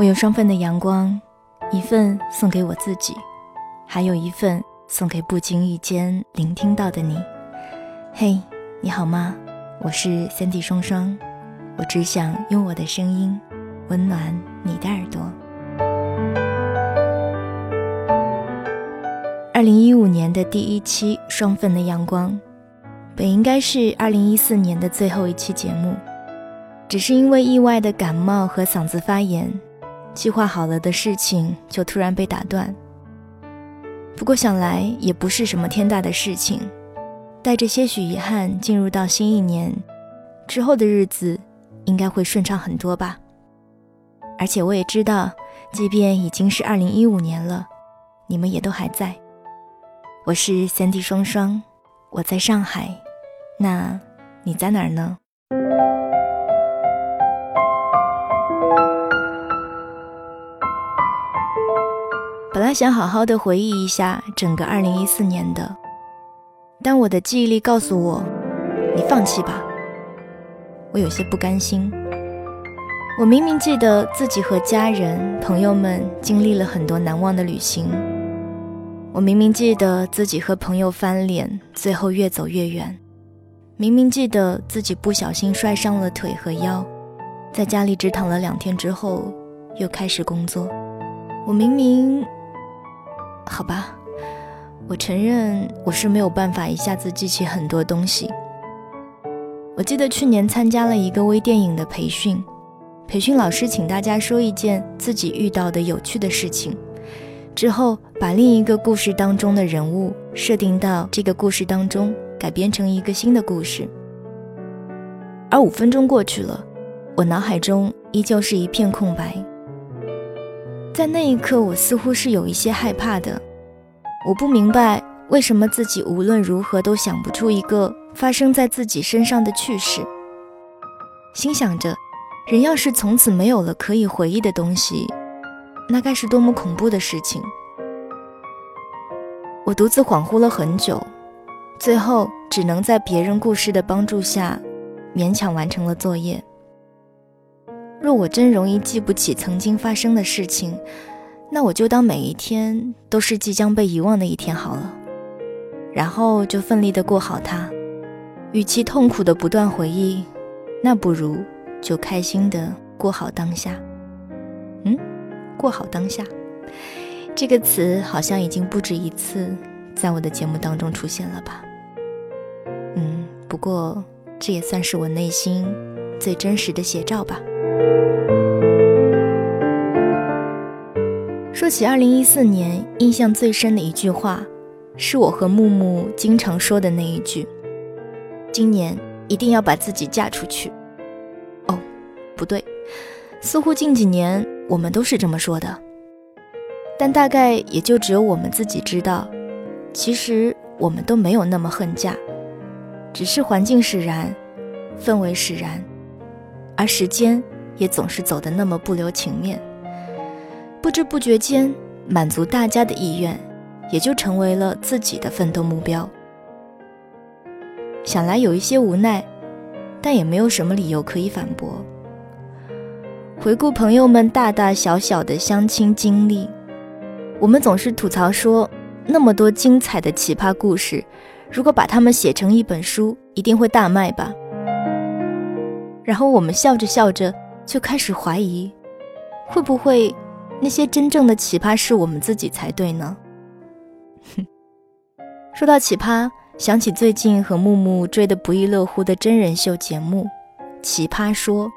我有双份的阳光，一份送给我自己，还有一份送给不经意间聆听到的你。嘿，你好吗？我是三 D 双双，我只想用我的声音温暖你的耳朵。二零一五年的第一期双份的阳光，本应该是二零一四年的最后一期节目，只是因为意外的感冒和嗓子发炎。计划好了的事情就突然被打断。不过想来也不是什么天大的事情，带着些许遗憾进入到新一年之后的日子，应该会顺畅很多吧。而且我也知道，即便已经是二零一五年了，你们也都还在。我是三 D 双双，我在上海，那你在哪儿呢？他想好好的回忆一下整个二零一四年的，但我的记忆力告诉我，你放弃吧。我有些不甘心。我明明记得自己和家人、朋友们经历了很多难忘的旅行，我明明记得自己和朋友翻脸，最后越走越远，明明记得自己不小心摔伤了腿和腰，在家里只躺了两天之后又开始工作。我明明。好吧，我承认我是没有办法一下子记起很多东西。我记得去年参加了一个微电影的培训，培训老师请大家说一件自己遇到的有趣的事情，之后把另一个故事当中的人物设定到这个故事当中，改编成一个新的故事。而五分钟过去了，我脑海中依旧是一片空白。在那一刻，我似乎是有一些害怕的。我不明白为什么自己无论如何都想不出一个发生在自己身上的趣事。心想着，人要是从此没有了可以回忆的东西，那该是多么恐怖的事情。我独自恍惚了很久，最后只能在别人故事的帮助下，勉强完成了作业。若我真容易记不起曾经发生的事情，那我就当每一天都是即将被遗忘的一天好了，然后就奋力的过好它。与其痛苦的不断回忆，那不如就开心的过好当下。嗯，过好当下这个词好像已经不止一次在我的节目当中出现了吧？嗯，不过这也算是我内心最真实的写照吧。说起二零一四年，印象最深的一句话，是我和木木经常说的那一句：“今年一定要把自己嫁出去。”哦，不对，似乎近几年我们都是这么说的，但大概也就只有我们自己知道，其实我们都没有那么恨嫁，只是环境使然，氛围使然，而时间也总是走得那么不留情面。不知不觉间，满足大家的意愿，也就成为了自己的奋斗目标。想来有一些无奈，但也没有什么理由可以反驳。回顾朋友们大大小小的相亲经历，我们总是吐槽说，那么多精彩的奇葩故事，如果把它们写成一本书，一定会大卖吧。然后我们笑着笑着，就开始怀疑，会不会？那些真正的奇葩是我们自己才对呢。哼 说到奇葩，想起最近和木木追得不亦乐乎的真人秀节目《奇葩说》。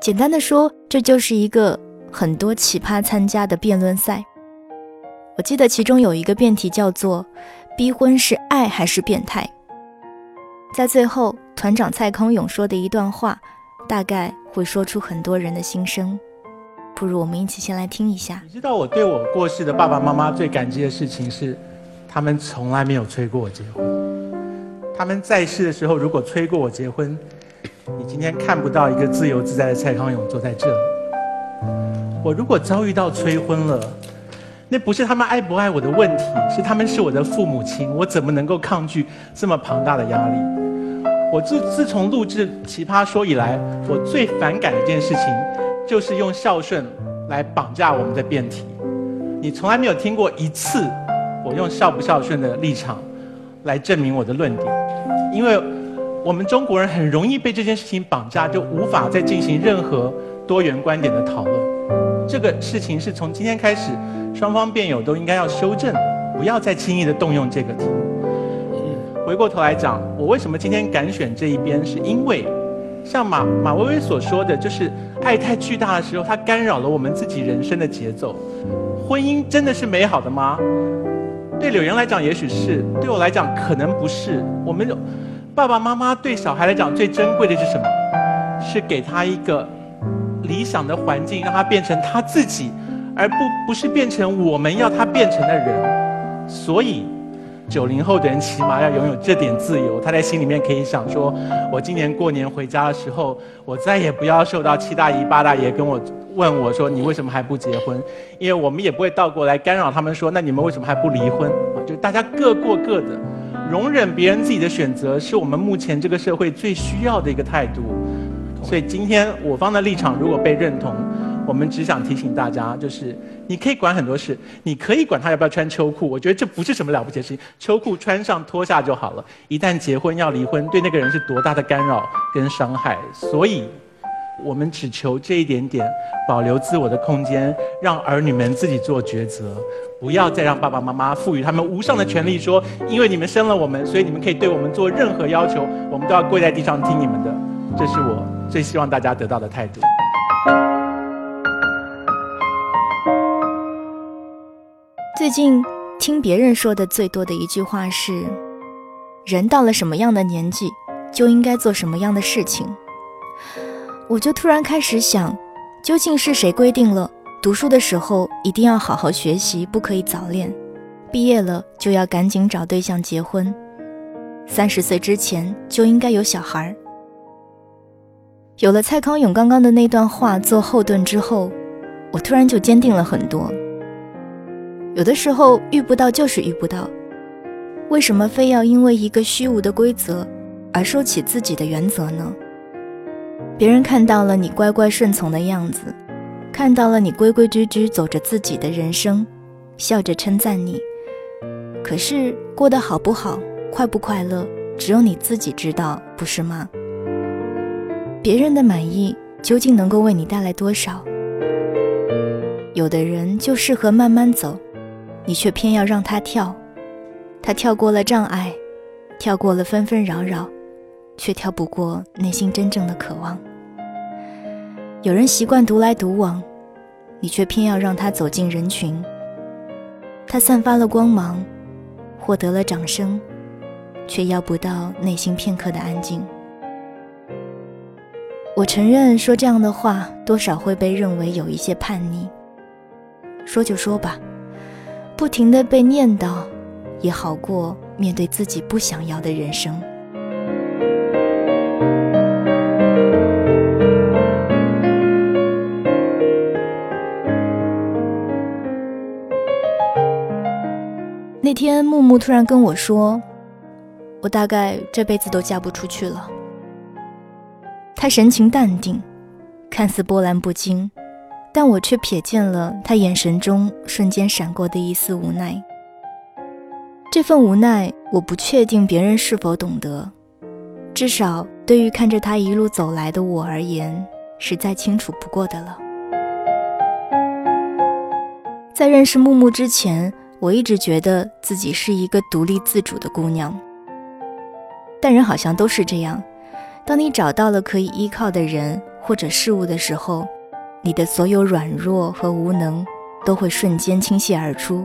简单的说，这就是一个很多奇葩参加的辩论赛。我记得其中有一个辩题叫做“逼婚是爱还是变态”。在最后，团长蔡康永说的一段话，大概会说出很多人的心声。不如我们一起先来听一下。你知道我对我过世的爸爸妈妈最感激的事情是，他们从来没有催过我结婚。他们在世的时候，如果催过我结婚，你今天看不到一个自由自在的蔡康永坐在这里。我如果遭遇到催婚了，那不是他们爱不爱我的问题，是他们是我的父母亲，我怎么能够抗拒这么庞大的压力？我自自从录制《奇葩说》以来，我最反感的一件事情。就是用孝顺来绑架我们的辩题。你从来没有听过一次我用孝不孝顺的立场来证明我的论点，因为我们中国人很容易被这件事情绑架，就无法再进行任何多元观点的讨论。这个事情是从今天开始，双方辩友都应该要修正，不要再轻易的动用这个题。回过头来讲，我为什么今天敢选这一边，是因为。像马马薇薇所说的，就是爱太巨大的时候，它干扰了我们自己人生的节奏。婚姻真的是美好的吗？对柳岩来讲，也许是；对我来讲，可能不是。我们爸爸妈妈对小孩来讲最珍贵的是什么？是给他一个理想的环境，让他变成他自己，而不不是变成我们要他变成的人。所以。九零后的人起码要拥有这点自由，他在心里面可以想说：我今年过年回家的时候，我再也不要受到七大姨八大爷跟我问我说你为什么还不结婚？因为我们也不会倒过来干扰他们说那你们为什么还不离婚？啊，就大家各过各的，容忍别人自己的选择，是我们目前这个社会最需要的一个态度。所以今天我方的立场如果被认同。我们只想提醒大家，就是你可以管很多事，你可以管他要不要穿秋裤，我觉得这不是什么了不起的事情，秋裤穿上脱下就好了。一旦结婚要离婚，对那个人是多大的干扰跟伤害。所以，我们只求这一点点，保留自我的空间，让儿女们自己做抉择，不要再让爸爸妈妈赋予他们无上的权利，说因为你们生了我们，所以你们可以对我们做任何要求，我们都要跪在地上听你们的。这是我最希望大家得到的态度。最近听别人说的最多的一句话是：“人到了什么样的年纪，就应该做什么样的事情。”我就突然开始想，究竟是谁规定了读书的时候一定要好好学习，不可以早恋；毕业了就要赶紧找对象结婚，三十岁之前就应该有小孩儿。有了蔡康永刚刚的那段话做后盾之后，我突然就坚定了很多。有的时候遇不到就是遇不到，为什么非要因为一个虚无的规则而收起自己的原则呢？别人看到了你乖乖顺从的样子，看到了你规规矩矩走着自己的人生，笑着称赞你。可是过得好不好，快不快乐，只有你自己知道，不是吗？别人的满意究竟能够为你带来多少？有的人就适合慢慢走。你却偏要让他跳，他跳过了障碍，跳过了纷纷扰扰，却跳不过内心真正的渴望。有人习惯独来独往，你却偏要让他走进人群。他散发了光芒，获得了掌声，却要不到内心片刻的安静。我承认说这样的话，多少会被认为有一些叛逆。说就说吧。不停的被念叨，也好过面对自己不想要的人生。那天木木突然跟我说：“我大概这辈子都嫁不出去了。”他神情淡定，看似波澜不惊。但我却瞥见了他眼神中瞬间闪过的一丝无奈。这份无奈，我不确定别人是否懂得，至少对于看着他一路走来的我而言，是再清楚不过的了。在认识木木之前，我一直觉得自己是一个独立自主的姑娘。但人好像都是这样，当你找到了可以依靠的人或者事物的时候。你的所有软弱和无能都会瞬间倾泻而出，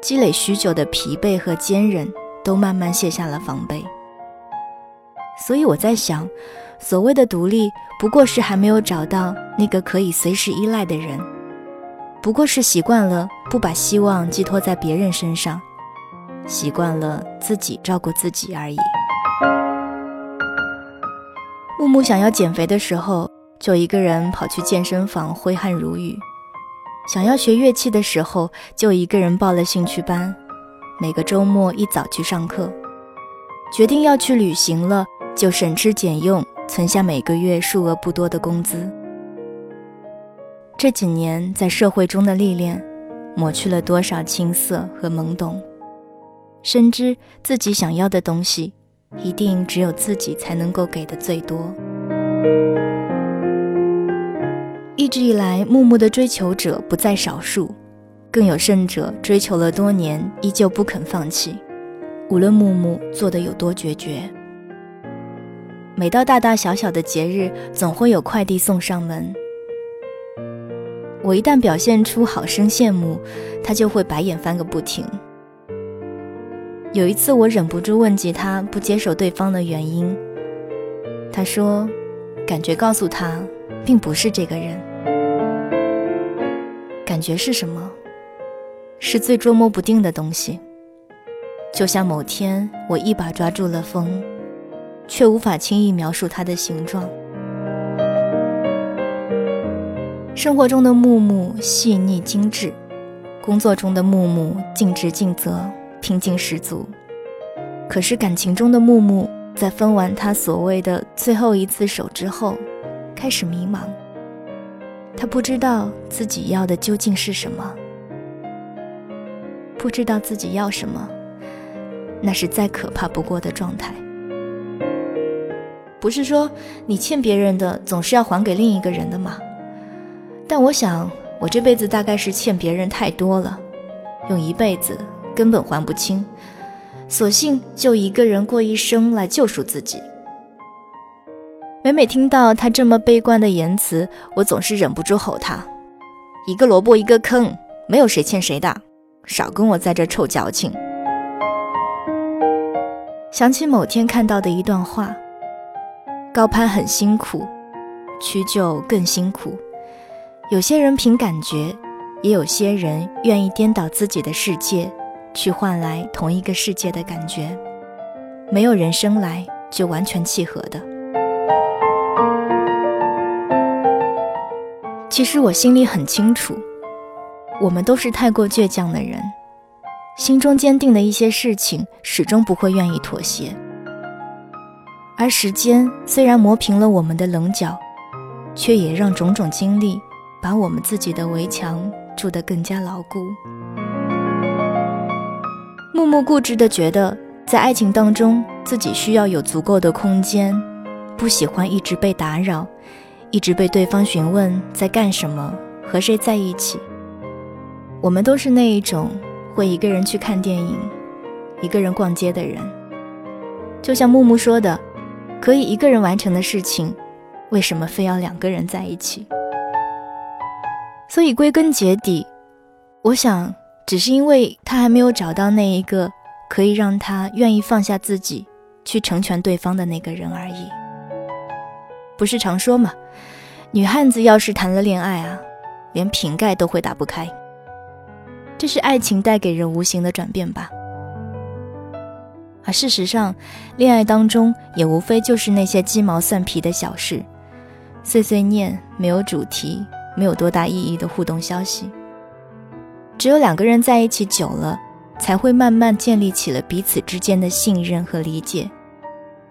积累许久的疲惫和坚韧都慢慢卸下了防备。所以我在想，所谓的独立，不过是还没有找到那个可以随时依赖的人，不过是习惯了不把希望寄托在别人身上，习惯了自己照顾自己而已。木木想要减肥的时候。就一个人跑去健身房挥汗如雨，想要学乐器的时候，就一个人报了兴趣班，每个周末一早去上课。决定要去旅行了，就省吃俭用存下每个月数额不多的工资。这几年在社会中的历练，抹去了多少青涩和懵懂。深知自己想要的东西，一定只有自己才能够给的最多。一直以来，木木的追求者不在少数，更有甚者，追求了多年，依旧不肯放弃。无论木木做的有多决绝。每到大大小小的节日，总会有快递送上门。我一旦表现出好生羡慕，他就会白眼翻个不停。有一次，我忍不住问及他不接受对方的原因，他说：“感觉告诉他，并不是这个人。感觉是什么？是最捉摸不定的东西。就像某天，我一把抓住了风。”却无法轻易描述它的形状。生活中的木木细腻精致，工作中的木木尽职尽责、拼劲十足。可是感情中的木木，在分完他所谓的最后一次手之后，开始迷茫。他不知道自己要的究竟是什么，不知道自己要什么，那是再可怕不过的状态。不是说你欠别人的总是要还给另一个人的吗？但我想，我这辈子大概是欠别人太多了，用一辈子根本还不清，索性就一个人过一生来救赎自己。每每听到他这么悲观的言辞，我总是忍不住吼他：“一个萝卜一个坑，没有谁欠谁的，少跟我在这臭矫情。”想起某天看到的一段话。高攀很辛苦，屈就更辛苦。有些人凭感觉，也有些人愿意颠倒自己的世界，去换来同一个世界的感觉。没有人生来就完全契合的。其实我心里很清楚，我们都是太过倔强的人，心中坚定的一些事情，始终不会愿意妥协。而时间虽然磨平了我们的棱角，却也让种种经历把我们自己的围墙筑得更加牢固。木木固执地觉得，在爱情当中，自己需要有足够的空间，不喜欢一直被打扰，一直被对方询问在干什么，和谁在一起。我们都是那一种会一个人去看电影，一个人逛街的人。就像木木说的。可以一个人完成的事情，为什么非要两个人在一起？所以归根结底，我想，只是因为他还没有找到那一个可以让他愿意放下自己去成全对方的那个人而已。不是常说吗？女汉子要是谈了恋爱啊，连瓶盖都会打不开。这是爱情带给人无形的转变吧。而事实上，恋爱当中也无非就是那些鸡毛蒜皮的小事，碎碎念，没有主题，没有多大意义的互动消息。只有两个人在一起久了，才会慢慢建立起了彼此之间的信任和理解，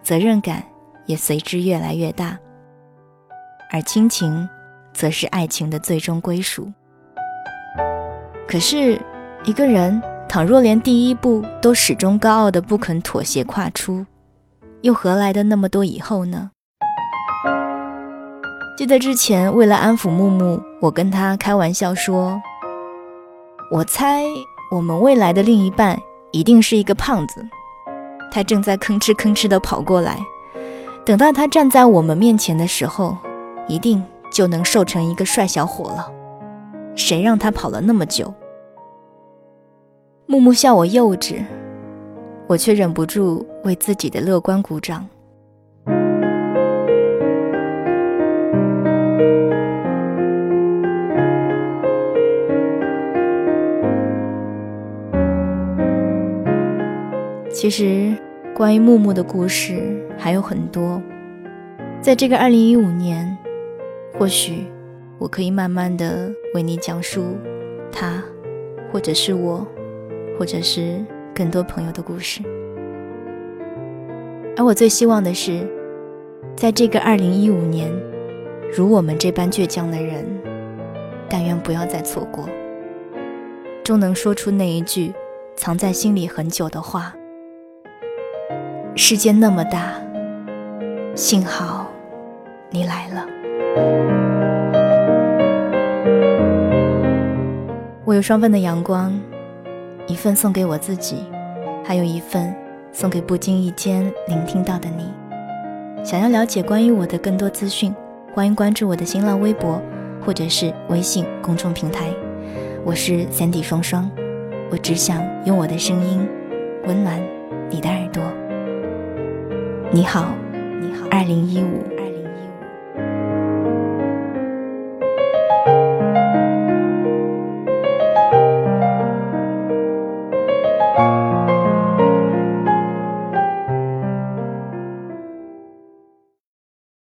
责任感也随之越来越大。而亲情，则是爱情的最终归属。可是，一个人。倘若连第一步都始终高傲的不肯妥协跨出，又何来的那么多以后呢？记得之前为了安抚木木，我跟他开玩笑说：“我猜我们未来的另一半一定是一个胖子，他正在吭哧吭哧地跑过来，等到他站在我们面前的时候，一定就能瘦成一个帅小伙了。谁让他跑了那么久？”木木笑我幼稚，我却忍不住为自己的乐观鼓掌。其实，关于木木的故事还有很多，在这个二零一五年，或许我可以慢慢的为你讲述他，或者是我。或者是更多朋友的故事，而我最希望的是，在这个二零一五年，如我们这般倔强的人，但愿不要再错过。终能说出那一句藏在心里很久的话。世界那么大，幸好你来了。我有双份的阳光，一份送给我自己，还有一份送给不经意间聆听到的你。想要了解关于我的更多资讯，欢迎关注我的新浪微博或者是微信公众平台。我是三 D 双双，我只想用我的声音温暖你的耳朵。你好，你好，二零一五。